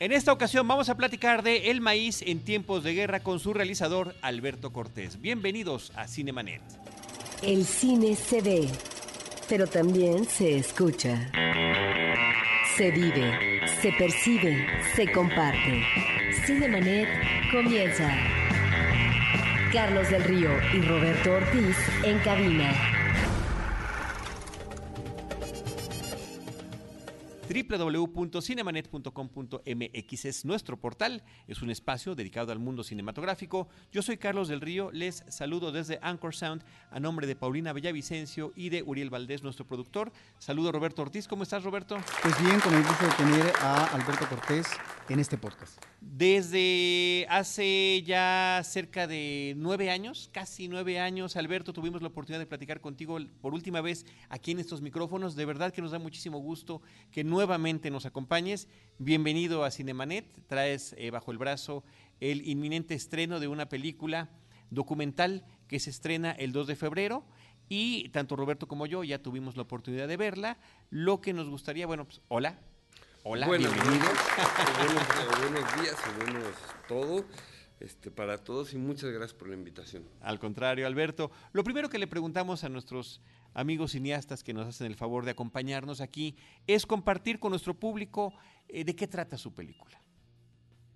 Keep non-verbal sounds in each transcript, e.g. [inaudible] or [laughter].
En esta ocasión vamos a platicar de El maíz en tiempos de guerra con su realizador Alberto Cortés. Bienvenidos a Cinemanet. El cine se ve, pero también se escucha. Se vive, se percibe, se comparte. Cinemanet comienza. Carlos del Río y Roberto Ortiz en cabina. www.cinemanet.com.mx es nuestro portal, es un espacio dedicado al mundo cinematográfico. Yo soy Carlos del Río, les saludo desde Anchor Sound a nombre de Paulina Bellavicencio y de Uriel Valdés, nuestro productor. Saludo Roberto Ortiz, ¿cómo estás Roberto? Pues bien, con el gusto de tener a Alberto Cortés en este podcast. Desde hace ya cerca de nueve años, casi nueve años, Alberto, tuvimos la oportunidad de platicar contigo por última vez aquí en estos micrófonos. De verdad que nos da muchísimo gusto que nuevamente nos acompañes. Bienvenido a Cinemanet. Traes eh, bajo el brazo el inminente estreno de una película documental que se estrena el 2 de febrero y tanto Roberto como yo ya tuvimos la oportunidad de verla. Lo que nos gustaría, bueno, pues hola. Hola, buenos bienvenido. buenos, [laughs] buenos, días buenos todo este, para todos y muchas gracias por la invitación. Al contrario, Alberto. Lo primero que le preguntamos a nuestros amigos cineastas que nos hacen el favor de acompañarnos aquí es compartir con nuestro público eh, de qué trata su película.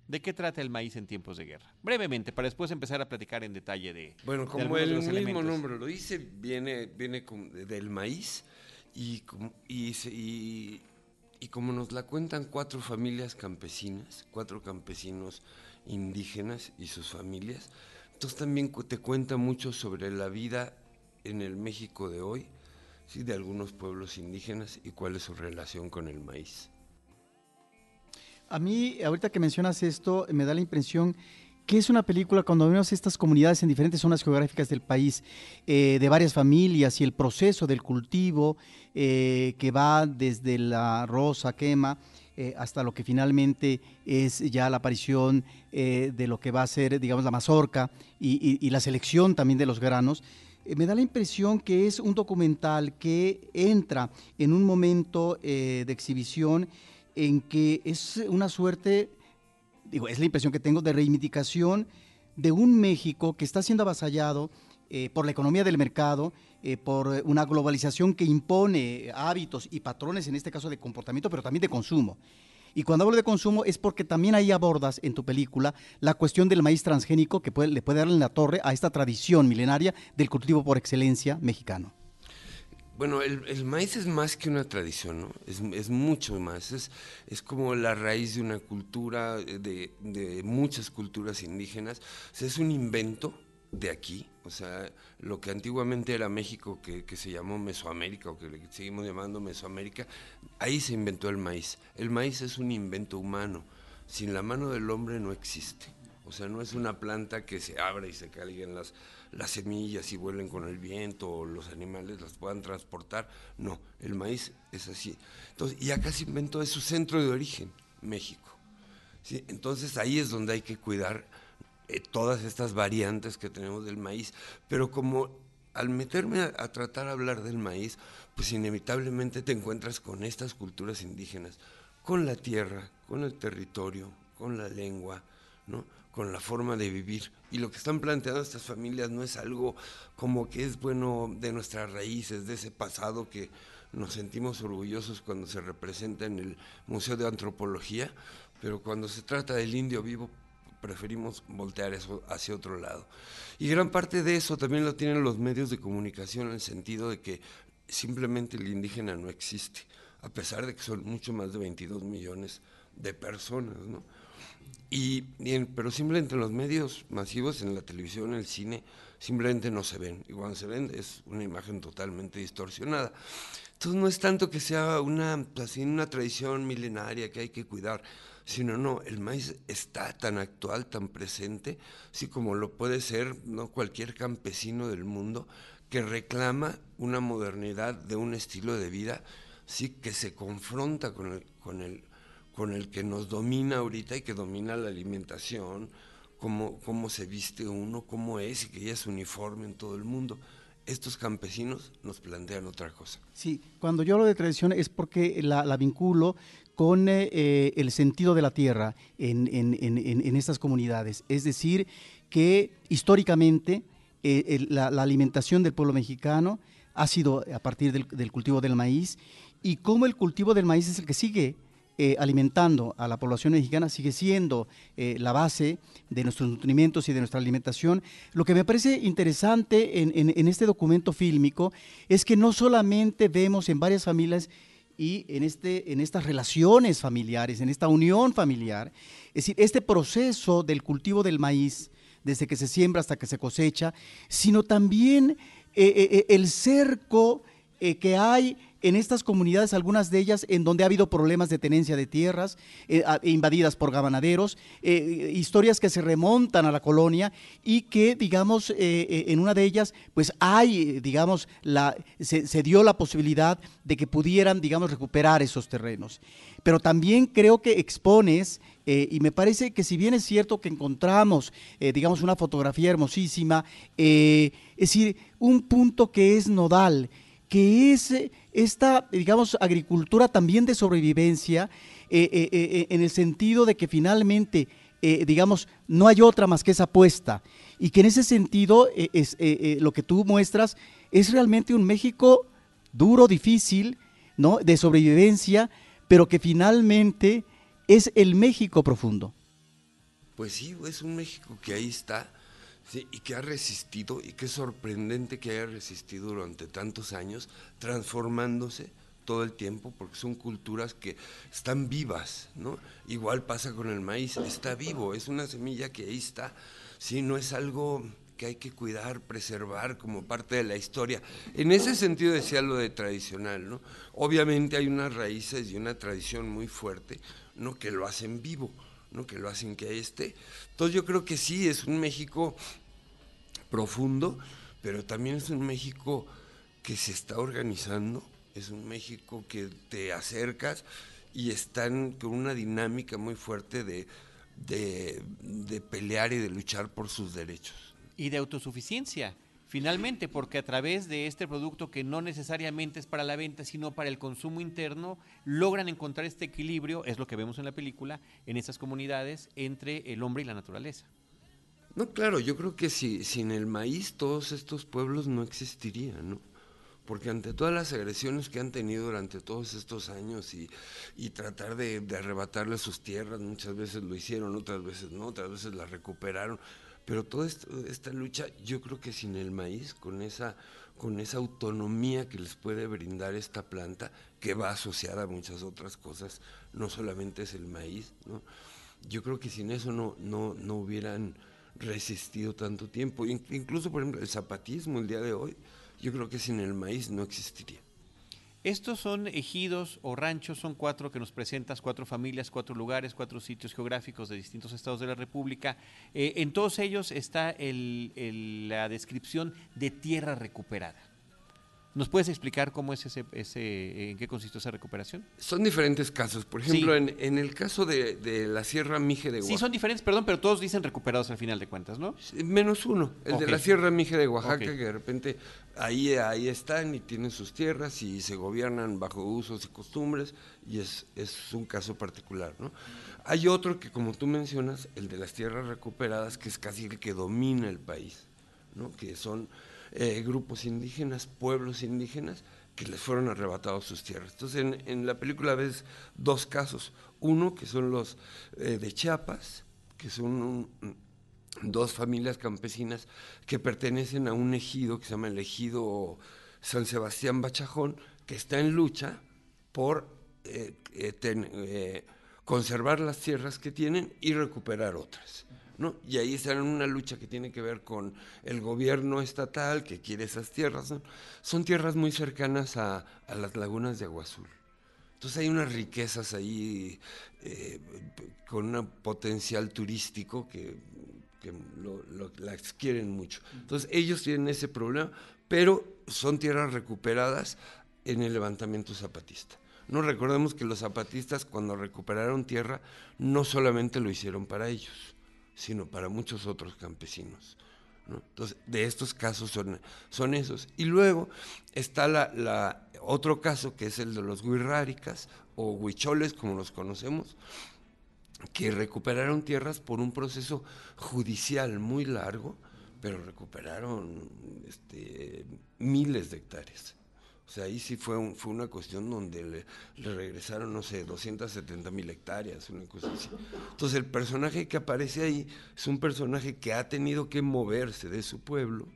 ¿De qué trata el maíz en tiempos de guerra? Brevemente, para después empezar a platicar en detalle de. Bueno, de como el mismo elementos. nombre lo dice, viene, viene con- del maíz y, y, y- y como nos la cuentan cuatro familias campesinas, cuatro campesinos indígenas y sus familias, entonces también te cuenta mucho sobre la vida en el México de hoy, ¿sí? de algunos pueblos indígenas y cuál es su relación con el maíz. A mí, ahorita que mencionas esto, me da la impresión que es una película cuando vemos estas comunidades en diferentes zonas geográficas del país, eh, de varias familias y el proceso del cultivo eh, que va desde la rosa quema eh, hasta lo que finalmente es ya la aparición de lo que va a ser, digamos, la mazorca y, la selección también de los granos. Me da la impresión que es un documental que entra en un momento de exhibición en que es una suerte, digo, es la impresión que tengo de reivindicación de un México que está siendo avasallado eh, por la economía del mercado, eh, por una globalización que impone hábitos y patrones, en este caso de comportamiento, pero también de consumo. Y cuando hablo de consumo es porque también ahí abordas en tu película la cuestión del maíz transgénico que le puede darle en la torre a esta tradición milenaria del cultivo por excelencia mexicano. Bueno, el, maíz es más que una tradición, ¿no? Es, mucho más. Es, como la raíz de una cultura, eh, de, muchas culturas indígenas. Es un invento de aquí. O sea, lo que antiguamente era México, que, se llamó Mesoamérica, o que seguimos llamando Mesoamérica, ahí se inventó el maíz. El maíz es un invento humano. Sin la mano del hombre no existe. O sea, no es una planta que se abra y se caigan las, las semillas y vuelen con el viento los animales las puedan transportar. No, el maíz es así. Entonces, y acá se inventó, es su centro de origen, México. ¿sí? Entonces ahí es donde hay que cuidar eh, todas estas variantes que tenemos del maíz. Pero como al meterme a, a tratar de hablar del maíz, pues inevitablemente te encuentras con estas culturas indígenas, con la tierra, con el territorio, con la lengua, ¿no? Con la forma de vivir. Y lo que están planteando estas familias no es algo como que es bueno de nuestras raíces, de ese pasado que nos sentimos orgullosos cuando se representa en el Museo de Antropología, pero cuando se trata del indio vivo preferimos voltear eso hacia otro lado. Y gran parte de eso también lo tienen los medios de comunicación en el sentido de que simplemente el indígena no existe, a pesar de que son mucho más de 22 millones de personas, ¿no? Y, y pero simplemente en los medios masivos, en la televisión, en el cine, simplemente no se ven. Y cuando se ven es una imagen totalmente distorsionada. Entonces no es tanto que sea una, así, una tradición milenaria que hay que cuidar, sino no, el maíz está tan actual, tan presente, así como lo puede ser no cualquier campesino del mundo que reclama una modernidad de un estilo de vida, sí que se confronta con el, con el, con el que nos domina ahorita y que domina la alimentación, cómo, cómo se viste uno, cómo es y que ya es uniforme en todo el mundo. Estos campesinos nos plantean otra cosa. Sí, cuando yo hablo de tradición es porque la, la vinculo con eh, eh, el sentido de la tierra en, estas comunidades. Es decir, que históricamente eh, la, alimentación del pueblo mexicano ha sido a partir del, cultivo del maíz y cómo el cultivo del maíz es el que sigue alimentando a la población mexicana, sigue siendo la base de nuestros nutrimentos y de nuestra alimentación. Lo que me parece interesante en, este documento fílmico es que no solamente vemos en varias familias y en, este, en estas relaciones familiares, en esta unión familiar. Es decir, este proceso del cultivo del maíz, desde que se siembra hasta que se cosecha, sino también eh, eh, eh, el cerco que hay en estas comunidades, algunas de ellas en donde ha habido problemas de tenencia de tierras eh, invadidas por ganaderos, eh, historias que se remontan a la colonia y que, digamos, eh, en una de ellas, pues hay, digamos, la, se, dio la posibilidad de que pudieran, digamos, recuperar esos terrenos. Pero también creo que expones, y me parece que si bien es cierto que encontramos, digamos, una fotografía hermosísima, es decir, un punto que es nodal, que es esta, digamos, agricultura también de sobrevivencia, eh, eh, eh, en el sentido de que finalmente, digamos, no hay otra más que esa apuesta. Y que en ese sentido, es, lo que tú muestras es realmente un México duro, difícil, ¿no? De sobrevivencia, pero que finalmente es el México profundo. Pues sí, es un México que ahí está y que ha resistido, y que es sorprendente que haya resistido durante tantos años, transformándose todo el tiempo, porque son culturas que están vivas, ¿no? Igual pasa con el maíz, está vivo, es una semilla que ahí está, ¿sí? No es algo que hay que cuidar, preservar como parte de la historia. En ese sentido decía lo de tradicional, ¿no? Obviamente hay unas raíces y una tradición muy fuerte, ¿no? Que lo hacen vivo ¿no? que lo hacen que esté. Entonces yo creo que sí, es un México profundo, pero también es un México que se está organizando, es un México que te acercas y están con una dinámica muy fuerte de, de pelear y de luchar por sus derechos. Y de autosuficiencia finalmente, porque a través de este producto que no necesariamente es para la venta, sino para el consumo interno, logran encontrar este equilibrio, es lo que vemos en la película, en esas comunidades entre el hombre y la naturaleza. No, claro, yo creo que si, sin el maíz todos estos pueblos no existirían, ¿no? Porque ante todas las agresiones que han tenido durante todos estos años y, tratar de, de arrebatarles sus tierras, muchas veces lo hicieron, otras veces no, otras veces las recuperaron pero toda esta lucha, yo creo que sin el maíz, con esa, con esa autonomía que les puede brindar esta planta, que va asociada a muchas otras cosas, no solamente es el maíz, ¿no? yo creo que sin eso no, no, no hubieran resistido tanto tiempo. Incluso, por ejemplo, el zapatismo el día de hoy, yo creo que sin el maíz no existiría. Estos son ejidos o ranchos, son cuatro que nos presentas, cuatro familias, cuatro lugares, cuatro sitios geográficos de distintos estados de la República. Eh, en todos ellos está la descripción de tierra recuperada. ¿Nos puedes explicar cómo es ese, ese, en qué consistió esa recuperación? Son diferentes casos. Por ejemplo, en, el caso de, la Sierra Mije de Oaxaca. Sí, son diferentes, perdón, pero todos dicen recuperados al final de cuentas, ¿no? Menos uno, el de la Sierra Mije de Oaxaca, que de repente ahí, ahí están y tienen sus tierras y se gobiernan bajo usos y costumbres, y es, es un caso particular, ¿no? Hay otro que, como tú mencionas, el de las tierras recuperadas, que es casi el que domina el país, ¿no? Que son eh, grupos indígenas, pueblos indígenas, que les fueron arrebatados sus tierras. Entonces, en, la película ves dos casos. Uno, que son los eh, de Chiapas, que son dos familias campesinas que pertenecen a un ejido que se llama el ejido San Sebastián Bachajón, que está en lucha por eh, conservar las tierras que tienen y recuperar otras. Y ahí están en una lucha que tiene que ver con el gobierno estatal que quiere esas tierras. Son tierras muy cercanas a, las lagunas de Agua Azul. Entonces hay unas riquezas ahí eh, con un potencial turístico que, las quieren mucho. Entonces ellos tienen ese problema, pero son tierras recuperadas en el levantamiento zapatista. No recordemos que los zapatistas cuando recuperaron tierra no solamente lo hicieron para ellos, sino para muchos otros campesinos. Entonces, de estos casos son, son esos. Y luego está la, otro caso que es el de los huirráricas o huicholes, como los conocemos, que recuperaron tierras por un proceso judicial muy largo, pero recuperaron este, miles de hectáreas. O sea, ahí sí fue, fue una cuestión donde le, regresaron, no sé, 270 mil hectáreas, una cosa así. Entonces el personaje que aparece ahí es un personaje que ha tenido que moverse de su pueblo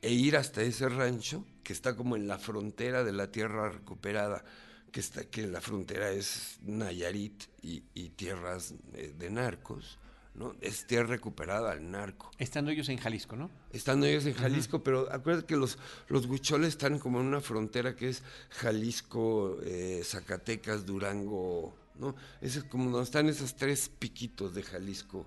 e ir hasta ese rancho que está como en la frontera de la tierra recuperada, que, está, que la frontera es Nayarit y, y tierras de, de narcos. ¿No? Es tierra recuperada al narco. Estando ellos en Jalisco, ¿no? Estando ellos en Jalisco, uh -huh. pero acuérdate que los, los huicholes están como en una frontera que es Jalisco, eh, Zacatecas, Durango, ¿no? Ese es como donde están esos tres piquitos de Jalisco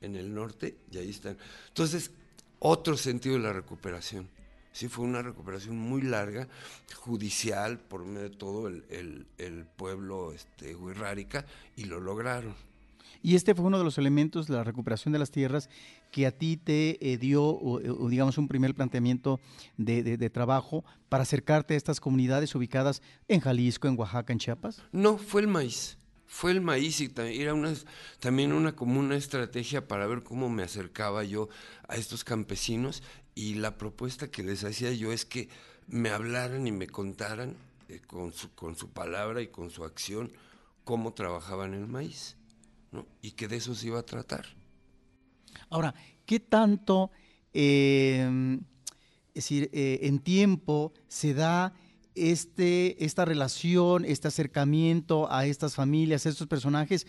en el norte, y ahí están. Entonces, otro sentido de la recuperación. Sí, fue una recuperación muy larga, judicial, por medio de todo el, el, el pueblo este, huirrárica, y lo lograron. Y este fue uno de los elementos de la recuperación de las tierras que a ti te eh, dio, o, o, digamos, un primer planteamiento de, trabajo para acercarte a estas comunidades ubicadas en Jalisco, en Oaxaca, en Chiapas. No, fue el maíz. Fue el maíz y era una, también una como una estrategia para ver cómo me acercaba yo a estos campesinos y la propuesta que les hacía yo es que me hablaran y me contaran eh, con, su, con su palabra y con su acción cómo trabajaban el maíz. Y que de eso se iba a tratar. Ahora, ¿qué tanto, eh, es decir, eh, en tiempo se da este, esta relación, este acercamiento a estas familias, a estos personajes?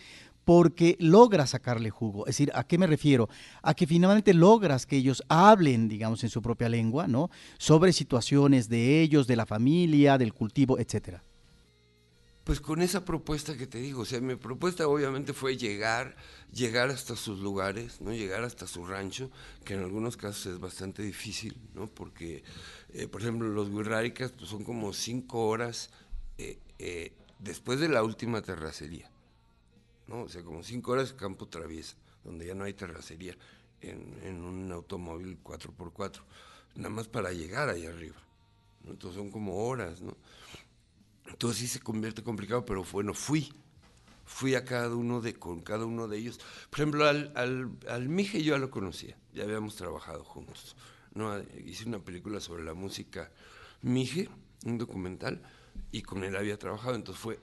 porque logras sacarle jugo. Es decir, ¿a qué me refiero? A que finalmente logras que ellos hablen, digamos, en su propia lengua, ¿no? Sobre situaciones de ellos, de la familia, del cultivo, etcétera. Pues con esa propuesta que te digo, o sea, mi propuesta obviamente fue llegar, llegar hasta sus lugares, ¿no? Llegar hasta su rancho, que en algunos casos es bastante difícil, ¿no? Porque, eh, por ejemplo, los Wirráricas pues, son como cinco horas eh, eh, después de la última terracería, ¿no? O sea, como cinco horas campo traviesa, donde ya no hay terracería en, un automóvil 4x4, nada más para llegar ahí arriba, ¿no? Entonces son como horas, ¿no? Entonces sí se convierte complicado, pero bueno, fui. Fui a cada uno de, con cada uno de ellos. Por ejemplo, al, al, al Mije yo ya lo conocía, ya habíamos trabajado juntos. ¿no? Hice una película sobre la música Mije, un documental, y con él había trabajado, entonces fue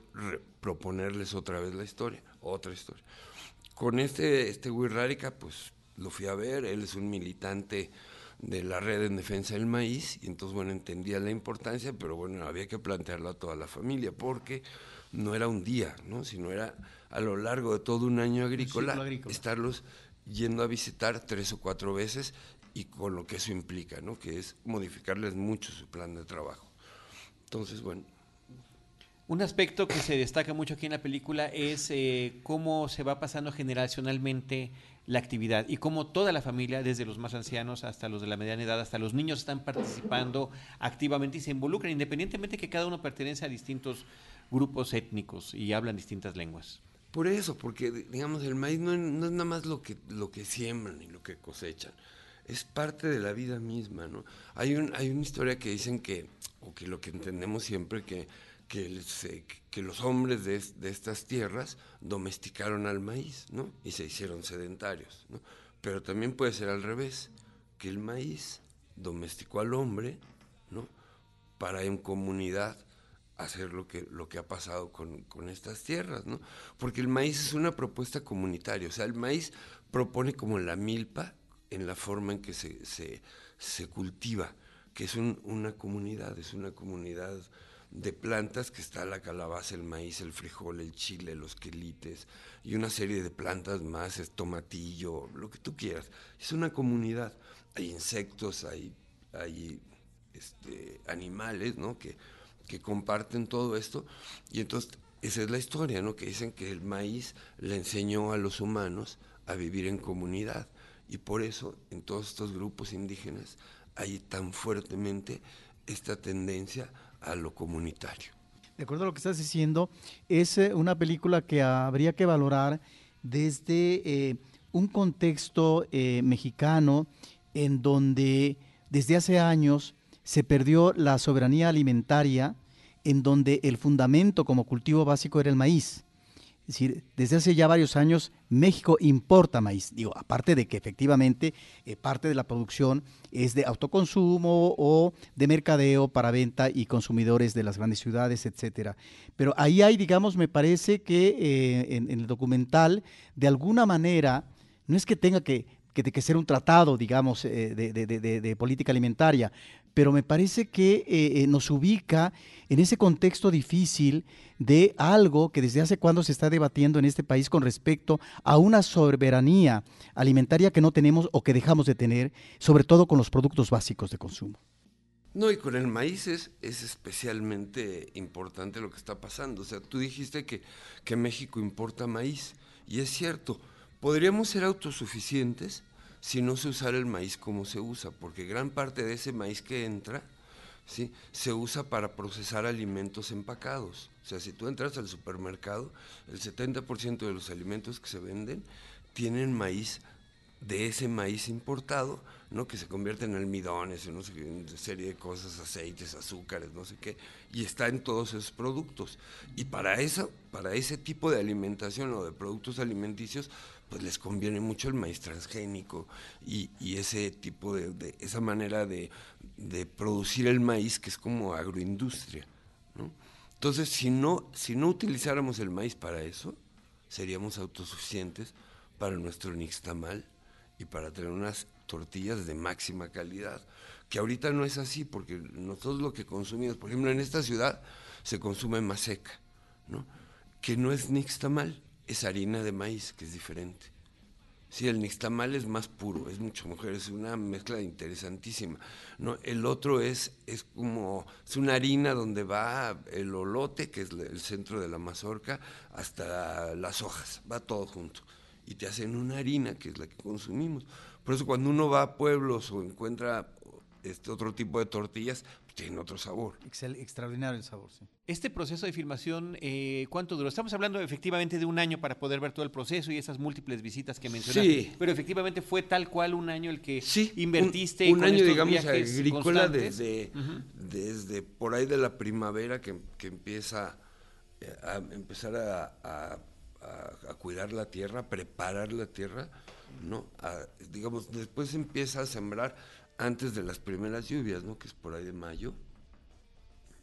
proponerles otra vez la historia, otra historia. Con este, este Wirrárica, pues lo fui a ver, él es un militante de la red en defensa del maíz, y entonces, bueno, entendía la importancia, pero bueno, había que plantearlo a toda la familia, porque no era un día, ¿no? sino era a lo largo de todo un año agrícola, un agrícola. estarlos yendo a visitar tres o cuatro veces y con lo que eso implica, ¿no? que es modificarles mucho su plan de trabajo. Entonces, bueno. Un aspecto que se destaca mucho aquí en la película es eh, cómo se va pasando generacionalmente la actividad y cómo toda la familia, desde los más ancianos hasta los de la mediana edad, hasta los niños, están participando activamente y se involucran, independientemente que cada uno pertenece a distintos grupos étnicos y hablan distintas lenguas. Por eso, porque digamos el maíz no, no es nada más lo que, lo que siembran y lo que cosechan, es parte de la vida misma, ¿no? Hay, un, hay una historia que dicen que, o que lo que entendemos siempre, que que, los hombres de, de, estas tierras domesticaron al maíz, ¿no? Y se hicieron sedentarios. Pero también puede ser al revés, que el maíz domesticó al hombre, ¿no? Para en comunidad hacer lo que, lo que ha pasado con, con estas tierras, ¿no? Porque el maíz es una propuesta comunitaria, o sea, el maíz propone como la milpa en la forma en que se, se, se cultiva, que es un, una comunidad, es una comunidad de plantas que está la calabaza, el maíz, el frijol, el chile, los quelites y una serie de plantas más, es tomatillo, lo que tú quieras. Es una comunidad. Hay insectos, hay, hay este, animales, ¿no? Que, que comparten todo esto y entonces esa es la historia, ¿no? Que dicen que el maíz le enseñó a los humanos a vivir en comunidad y por eso en todos estos grupos indígenas hay tan fuertemente esta tendencia a lo comunitario. De acuerdo a lo que estás diciendo, es una película que habría que valorar desde eh, un contexto eh, mexicano en donde desde hace años se perdió la soberanía alimentaria, en donde el fundamento como cultivo básico era el maíz. Es decir, desde hace ya varios años México importa maíz. Digo, aparte de que efectivamente eh, parte de la producción es de autoconsumo o de mercadeo para venta y consumidores de las grandes ciudades, etcétera. Pero ahí hay, digamos, me parece que eh, en, el documental, de alguna manera, no es que tenga que, que, ser un tratado, digamos, eh, de política alimentaria, pero me parece que eh, eh, nos ubica en ese contexto difícil de algo que desde hace cuando se está debatiendo en este país con respecto a una soberanía alimentaria que no tenemos o que dejamos de tener, sobre todo con los productos básicos de consumo. No, y con el maíz es, especialmente importante lo que está pasando. O sea, tú dijiste que, que México importa maíz, y es cierto, podríamos ser autosuficientes si no se usara el maíz como se usa, porque gran parte de ese maíz que entra ¿sí? se usa para procesar alimentos empacados. O sea, si tú entras al supermercado, el 70% de los alimentos que se venden tienen maíz de ese maíz importado, ¿no? que se convierte en almidones, en una serie de cosas, aceites, azúcares, no sé qué, y está en todos esos productos. Y para, eso, para ese tipo de alimentación o de productos alimenticios, pues les conviene mucho el maíz transgénico y, ese tipo de, esa manera de, producir el maíz que es como agroindustria. Entonces, si no, si no utilizáramos el maíz para eso, seríamos autosuficientes para nuestro nixtamal y para tener unas tortillas de máxima calidad, que ahorita no es así, porque nosotros lo que consumimos, por ejemplo, en esta ciudad se consume maseca, ¿no? que no es nixtamal, es harina de maíz, que es diferente. Sí, el nixtamal es más puro, es mucho mejor, es una mezcla interesantísima. ¿no? El otro es, es como, es una harina donde va el olote, que es el centro de la mazorca, hasta las hojas, va todo junto. Y te hacen una harina, que es la que consumimos. Por eso cuando uno va a pueblos o encuentra este otro tipo de tortillas, tiene otro sabor. extraordinario el sabor, sí. Este proceso de filmación, eh, ¿cuánto duró? Estamos hablando efectivamente de un año para poder ver todo el proceso y esas múltiples visitas que mencionaste. Sí. Pero efectivamente fue tal cual un año el que invertiste. Un, un año, digamos, agrícola desde, desde por ahí de la primavera que, empieza eh, a empezar a, cuidar la tierra, preparar la tierra, ¿no? digamos, después empieza a sembrar antes de las primeras lluvias, ¿no? Que es por ahí de mayo,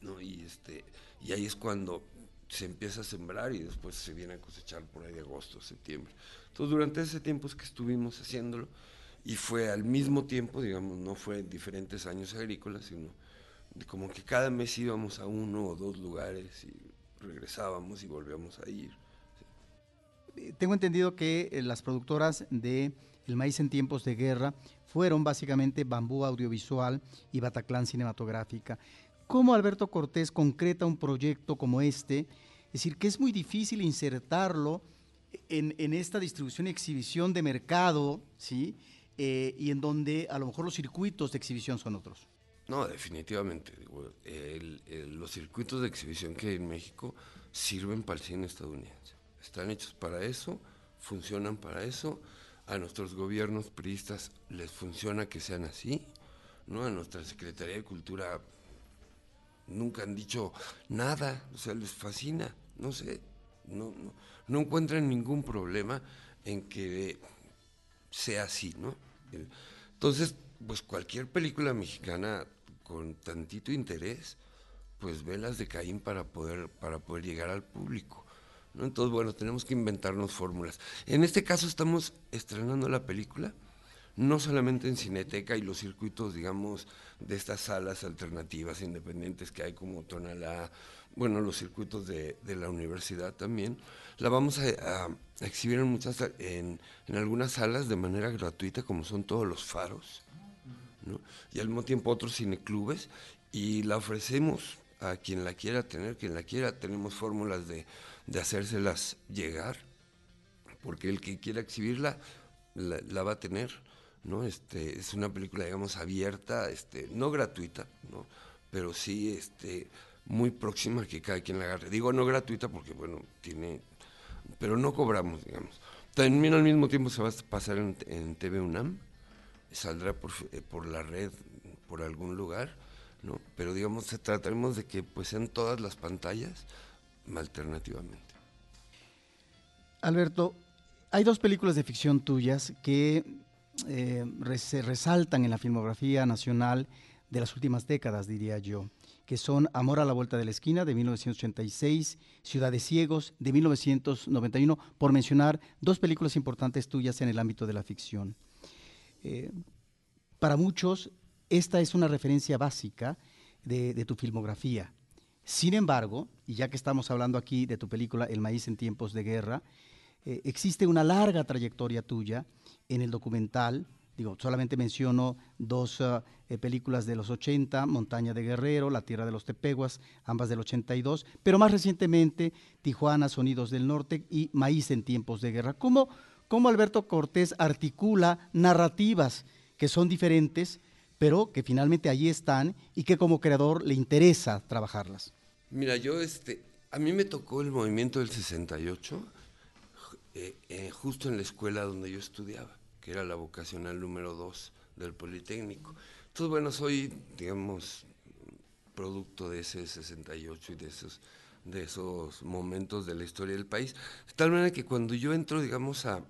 ¿no? Y este y ahí es cuando se empieza a sembrar y después se viene a cosechar por ahí de agosto, septiembre. Entonces, durante ese tiempo es que estuvimos haciéndolo y fue al mismo tiempo, digamos, no fue en diferentes años agrícolas, sino como que cada mes íbamos a uno o dos lugares y regresábamos y volvíamos a ir. Tengo entendido que eh, las productoras de El Maíz en tiempos de guerra fueron básicamente Bambú Audiovisual y Bataclan Cinematográfica. ¿Cómo Alberto Cortés concreta un proyecto como este? Es decir, que es muy difícil insertarlo en, esta distribución y exhibición de mercado, ¿sí? Eh, y en donde a lo mejor los circuitos de exhibición son otros. No, definitivamente. los circuitos de exhibición que hay en México sirven para el cine estadounidense. Están hechos para eso, funcionan para eso a nuestros gobiernos priistas les funciona que sean así, ¿no? A nuestra Secretaría de Cultura nunca han dicho nada, o sea, les fascina, no sé, no, encuentran ningún problema en que sea así, ¿no? Entonces, pues cualquier película mexicana con tantito interés, pues velas de Caín para poder, para poder llegar al público. Entonces, bueno, tenemos que inventarnos fórmulas. En este caso estamos estrenando la película, no solamente en Cineteca y los circuitos, digamos, de estas salas alternativas independientes que hay como Tonalá, bueno, los circuitos de, la universidad también. La vamos a, exhibir en muchas, en, algunas salas de manera gratuita, como son todos los faros, y al mismo tiempo otros cineclubes, y la ofrecemos a quien la quiera tener, quien la quiera. Tenemos fórmulas de de hacérselas llegar, porque el que quiera exhibirla la, va a tener, ¿no? Este, es una película, digamos, abierta, este, no gratuita, ¿no? Pero sí, este, muy próxima a que cada quien la agarre. Digo no gratuita porque, bueno, tiene, pero no cobramos, digamos. También al mismo tiempo se va a pasar en, TV UNAM, saldrá por, eh, por la red, por algún lugar, ¿no? Pero digamos, trataremos de que pues sean todas las pantallas alternativamente. Alberto, hay dos películas de ficción tuyas que eh, se resaltan en la filmografía nacional de las últimas décadas, diría yo, que son Amor a la Vuelta de la Esquina de 1986, Ciudad de Ciegos de 1991, por mencionar dos películas importantes tuyas en el ámbito de la ficción. Eh, para muchos, esta es una referencia básica de tu filmografía. Sin embargo, y ya que estamos hablando aquí de tu película El maíz en tiempos de guerra, eh, existe una larga trayectoria tuya en el documental. Digo, solamente menciono dos ah, eh, películas de los 80, Montaña de Guerrero, La Tierra de los Tepeguas, ambas del 82, pero más recientemente Tijuana, Sonidos del Norte y Maíz en tiempos de guerra. ¿Cómo, cómo Alberto Cortés articula narrativas que son diferentes, pero que finalmente allí están y que como creador le interesa trabajarlas? Mira, yo, este, a mí me tocó el movimiento del 68 eh, eh, justo en la escuela donde yo estudiaba, que era la vocacional número 2 del Politécnico. Entonces, bueno, soy, digamos, producto de ese 68 y de esos, de esos momentos de la historia del país. De tal manera que cuando yo entro, digamos, a,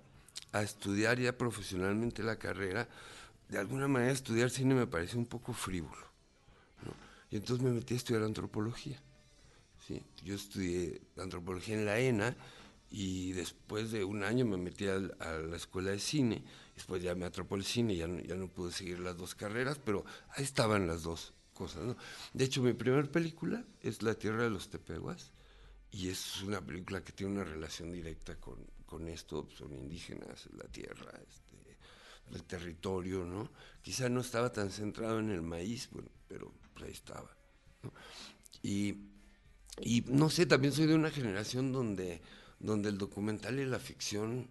a estudiar ya profesionalmente la carrera, de alguna manera estudiar cine me parece un poco frívolo. Y entonces me metí a estudiar antropología. Yo estudié antropología en la ENA y después de un año me metí a, la escuela de cine, después ya me atrapó el cine, ya no, ya no pude seguir las dos carreras, pero ahí estaban las dos cosas. De hecho, mi primera película es La Tierra de los Tepeguas, y es una película que tiene una relación directa con, con esto, son indígenas, la tierra, este, el territorio, ¿no? Quizá no estaba tan centrado en el maíz, bueno, pero pues ahí estaba. Y no sé, también soy de una generación donde donde el documental y la ficción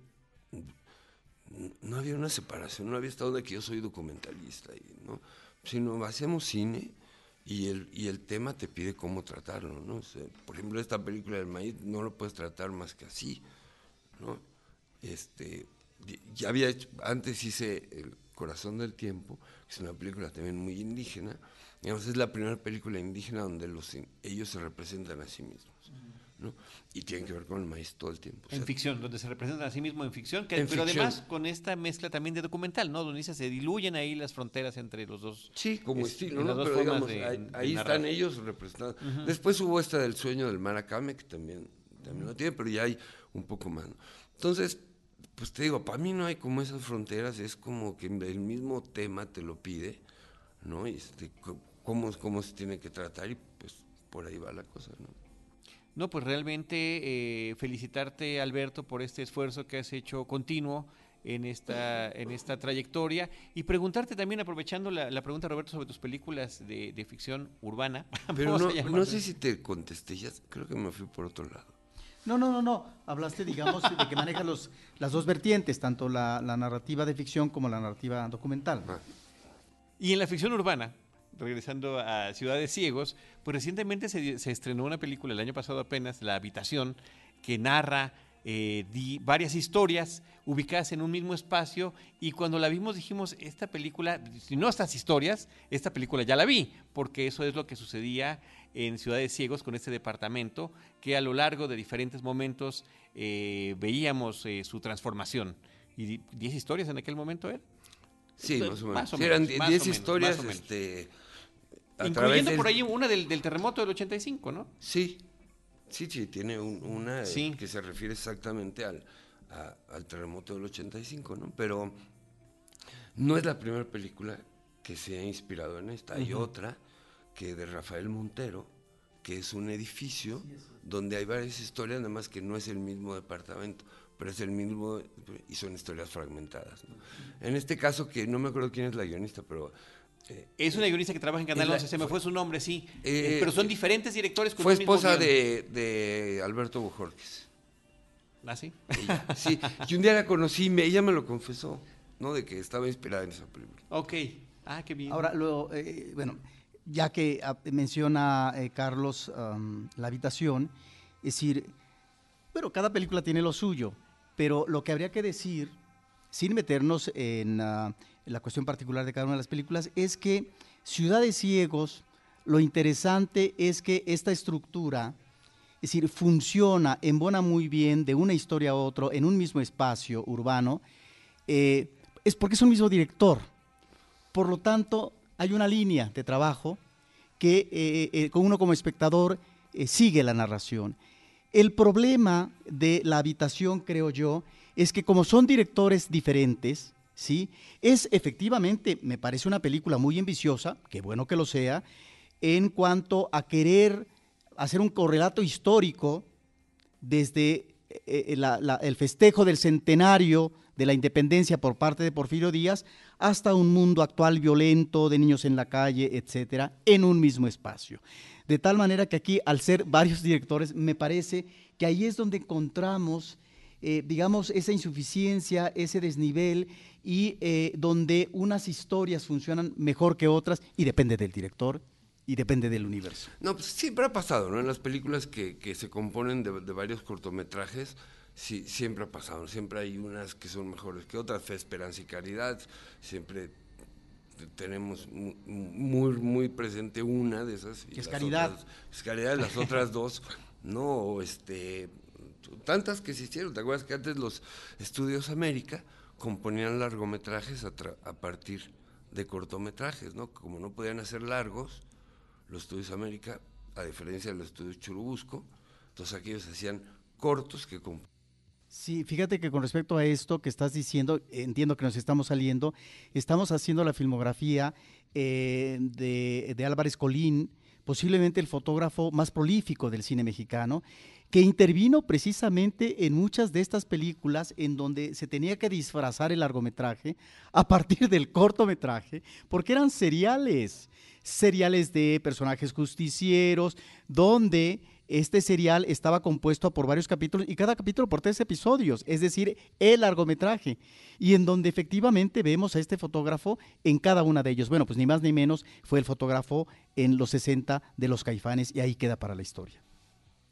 no había una separación, no había estado de que yo soy documentalista, ¿no? sino hacemos cine y el, y el tema te pide cómo tratarlo. ¿no? por ejemplo, esta película del maíz no lo puedes tratar más que así. ¿no? Este, ya había antes hice El Corazón del Tiempo, que es una película también muy indígena. Digamos, es la primera película indígena donde los, ellos se representan a sí mismos. Y tienen que ver con el maíz todo el tiempo. En ficción, donde se representan a sí mismo en ficción, pero además con esta mezcla también de documental, ¿no? Donde se diluyen ahí las fronteras entre los dos. Sí, como estilo, ¿no? Pero digamos, ahí, están ellos representados. Después hubo esta del sueño del Maracame, que también, también lo tiene, pero ya hay un poco más. Entonces, pues te digo, para mí no hay como esas fronteras, es como que el mismo tema te lo pide, ¿no? Y este, cómo, cómo se tiene que tratar y pues por ahí va la cosa, ¿no? No, pues realmente eh, felicitarte, Alberto, por este esfuerzo que has hecho continuo en esta, en esta trayectoria y preguntarte también, aprovechando la, pregunta, Roberto, sobre tus películas de, ficción urbana. [laughs] Pero no, sé si te contesté, ya creo que me fui por otro lado. No, no, no, no. Hablaste, digamos, de que manejas los, las dos vertientes, tanto la, narrativa de ficción como la narrativa documental. Ah. Y en la ficción urbana, regresando a Ciudad de Ciegos, pues recientemente se, estrenó una película el año pasado apenas, La Habitación, que narra eh, varias historias ubicadas en un mismo espacio y cuando la vimos dijimos, esta película, si no estas historias, esta película ya la vi, porque eso es lo que sucedía en Ciudad de Ciegos con este departamento, que a lo largo de diferentes momentos eh, veíamos eh, su transformación. ¿Y 10 historias en aquel momento, Ed? Sí, más o menos. eran 10 historias, este, Incluyendo por ahí una del, terremoto del 85, ¿no? Sí, sí, sí, tiene una que se refiere exactamente al, al terremoto del 85, ¿no? Pero no es la primera película que se ha inspirado en esta. Hay otra que de Rafael Montero, que es un edificio donde hay varias historias, nada más que no es el mismo departamento, pero es el mismo y son historias fragmentadas. En este caso, que no me acuerdo quién es la guionista, pero eh, es una guionista que trabaja en Canal 11, se me fue su nombre, sí. Eh, pero son diferentes directores con Fue esposa de, de, Alberto Bujorques. ¿Ah, sí? sí, y un día la conocí, me, ella me lo confesó, ¿no? De que estaba inspirada en esa película. Ok, ah, qué bien. Ahora, luego, eh, bueno, ya que ah, menciona Carlos la habitación, es decir, bueno, cada película tiene lo suyo, pero lo que habría que decir sin meternos en ah, la cuestión particular de cada una de las películas, es que Ciudades Ciegos, lo interesante es que esta estructura, es decir, funciona, embona muy bien de una historia a otra en un mismo espacio urbano, eh, es porque es un mismo director. Por lo tanto, hay una línea de trabajo que eh, eh, uno como espectador sigue la narración. El problema de la habitación, creo yo, es que como son directores diferentes, ¿sí? Es efectivamente, me parece una película muy ambiciosa, qué bueno que lo sea, en cuanto a querer hacer un correlato histórico desde eh, eh, el festejo del centenario de la independencia por parte de Porfirio Díaz hasta un mundo actual violento de niños en la calle, etcétera, en un mismo espacio. De tal manera que aquí, al ser varios directores, me parece que ahí es donde encontramos, eh, digamos, esa insuficiencia, ese desnivel y donde unas historias funcionan mejor que otras y depende del director, y depende del universo. No, pues siempre ha pasado, ¿no? En las películas que, que se componen de, varios cortometrajes, sí, siempre ha pasado. Siempre hay unas que son mejores que otras, Fe, Esperanza y Caridad. Siempre tenemos muy, muy presente una de esas. es Caridad. es Caridad, las otras [laughs] dos, no, este, tantas que se hicieron. ¿Te acuerdas que antes los estudios América componían largometrajes a, a partir de cortometrajes, ¿no? Como no podían hacer largos, los estudios América, a diferencia de los estudios Churubusco, entonces aquellos hacían cortos que... Sí, fíjate que con respecto a esto que estás diciendo, entiendo que nos estamos saliendo, estamos haciendo la filmografía eh, de, de Álvarez Colín, posiblemente el fotógrafo más prolífico del cine mexicano, que intervino precisamente en muchas de estas películas en donde se tenía que disfrazar el largometraje a partir del cortometraje, porque eran seriales seriales de personajes justicieros, donde este serial estaba compuesto por varios capítulos y cada capítulo por tres episodios, es decir, el largometraje, y en donde efectivamente vemos a este fotógrafo en cada una de ellos. Bueno, pues ni más ni menos fue el fotógrafo en los 60 de los caifanes y ahí queda para la historia.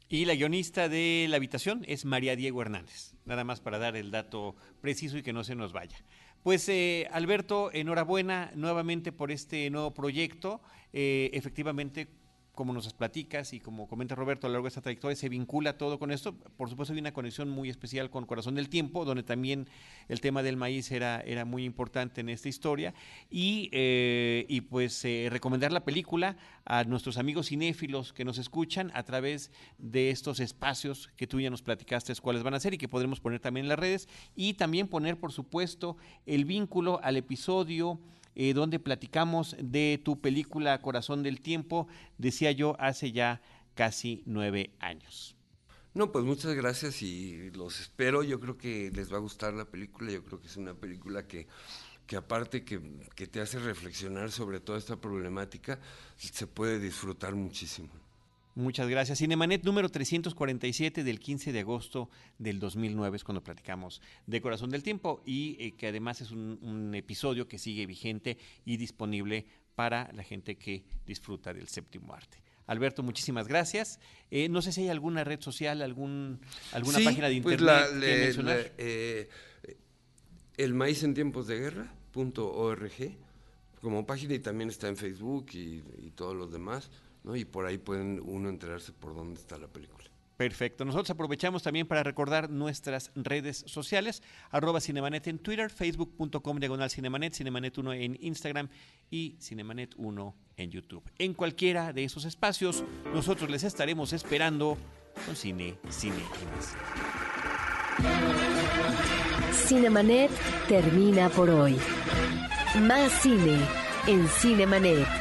Y la guionista de La Habitación es María Diego Hernández, nada más para dar el dato preciso y que no se nos vaya. Pues eh, Alberto, enhorabuena nuevamente por este nuevo proyecto. Eh, efectivamente, como nos platicas y como comenta Roberto a lo largo de esta trayectoria, se vincula todo con esto. Por supuesto, hay una conexión muy especial con Corazón del Tiempo, donde también el tema del maíz era, era muy importante en esta historia. Y, eh, y pues eh, recomendar la película a nuestros amigos cinéfilos que nos escuchan a través de estos espacios que tú ya nos platicaste cuáles van a ser y que podremos poner también en las redes. Y también poner, por supuesto, el vínculo al episodio eh, donde platicamos de tu película Corazón del Tiempo, decía yo, hace ya casi nueve años. No, pues muchas gracias y los espero. Yo creo que les va a gustar la película. Yo creo que es una película que, que aparte que, que te hace reflexionar sobre toda esta problemática, se puede disfrutar muchísimo. Muchas gracias. Cinemanet número 347 del 15 de agosto del 2009 es cuando platicamos de Corazón del Tiempo y eh, que además es un, episodio que sigue vigente y disponible para la gente que disfruta del séptimo arte. Alberto, muchísimas gracias. Eh, no sé si hay alguna red social, algún, alguna página de pues internet que mencionar. Eh, el maíz en tiempos de guerra.org como página y también está en Facebook y todos los demás. ¿No? Y por ahí pueden uno enterarse por dónde está la película. Perfecto. Nosotros aprovechamos también para recordar nuestras redes sociales, arroba Cinemanet en Twitter, facebook.com diagonal Cinemanet, Cinemanet 1 en Instagram y Cinemanet 1 en YouTube. En cualquiera de esos espacios, nosotros les estaremos esperando con cine, cine y más. Cinemanet termina por hoy. Más cine en Cinemanet.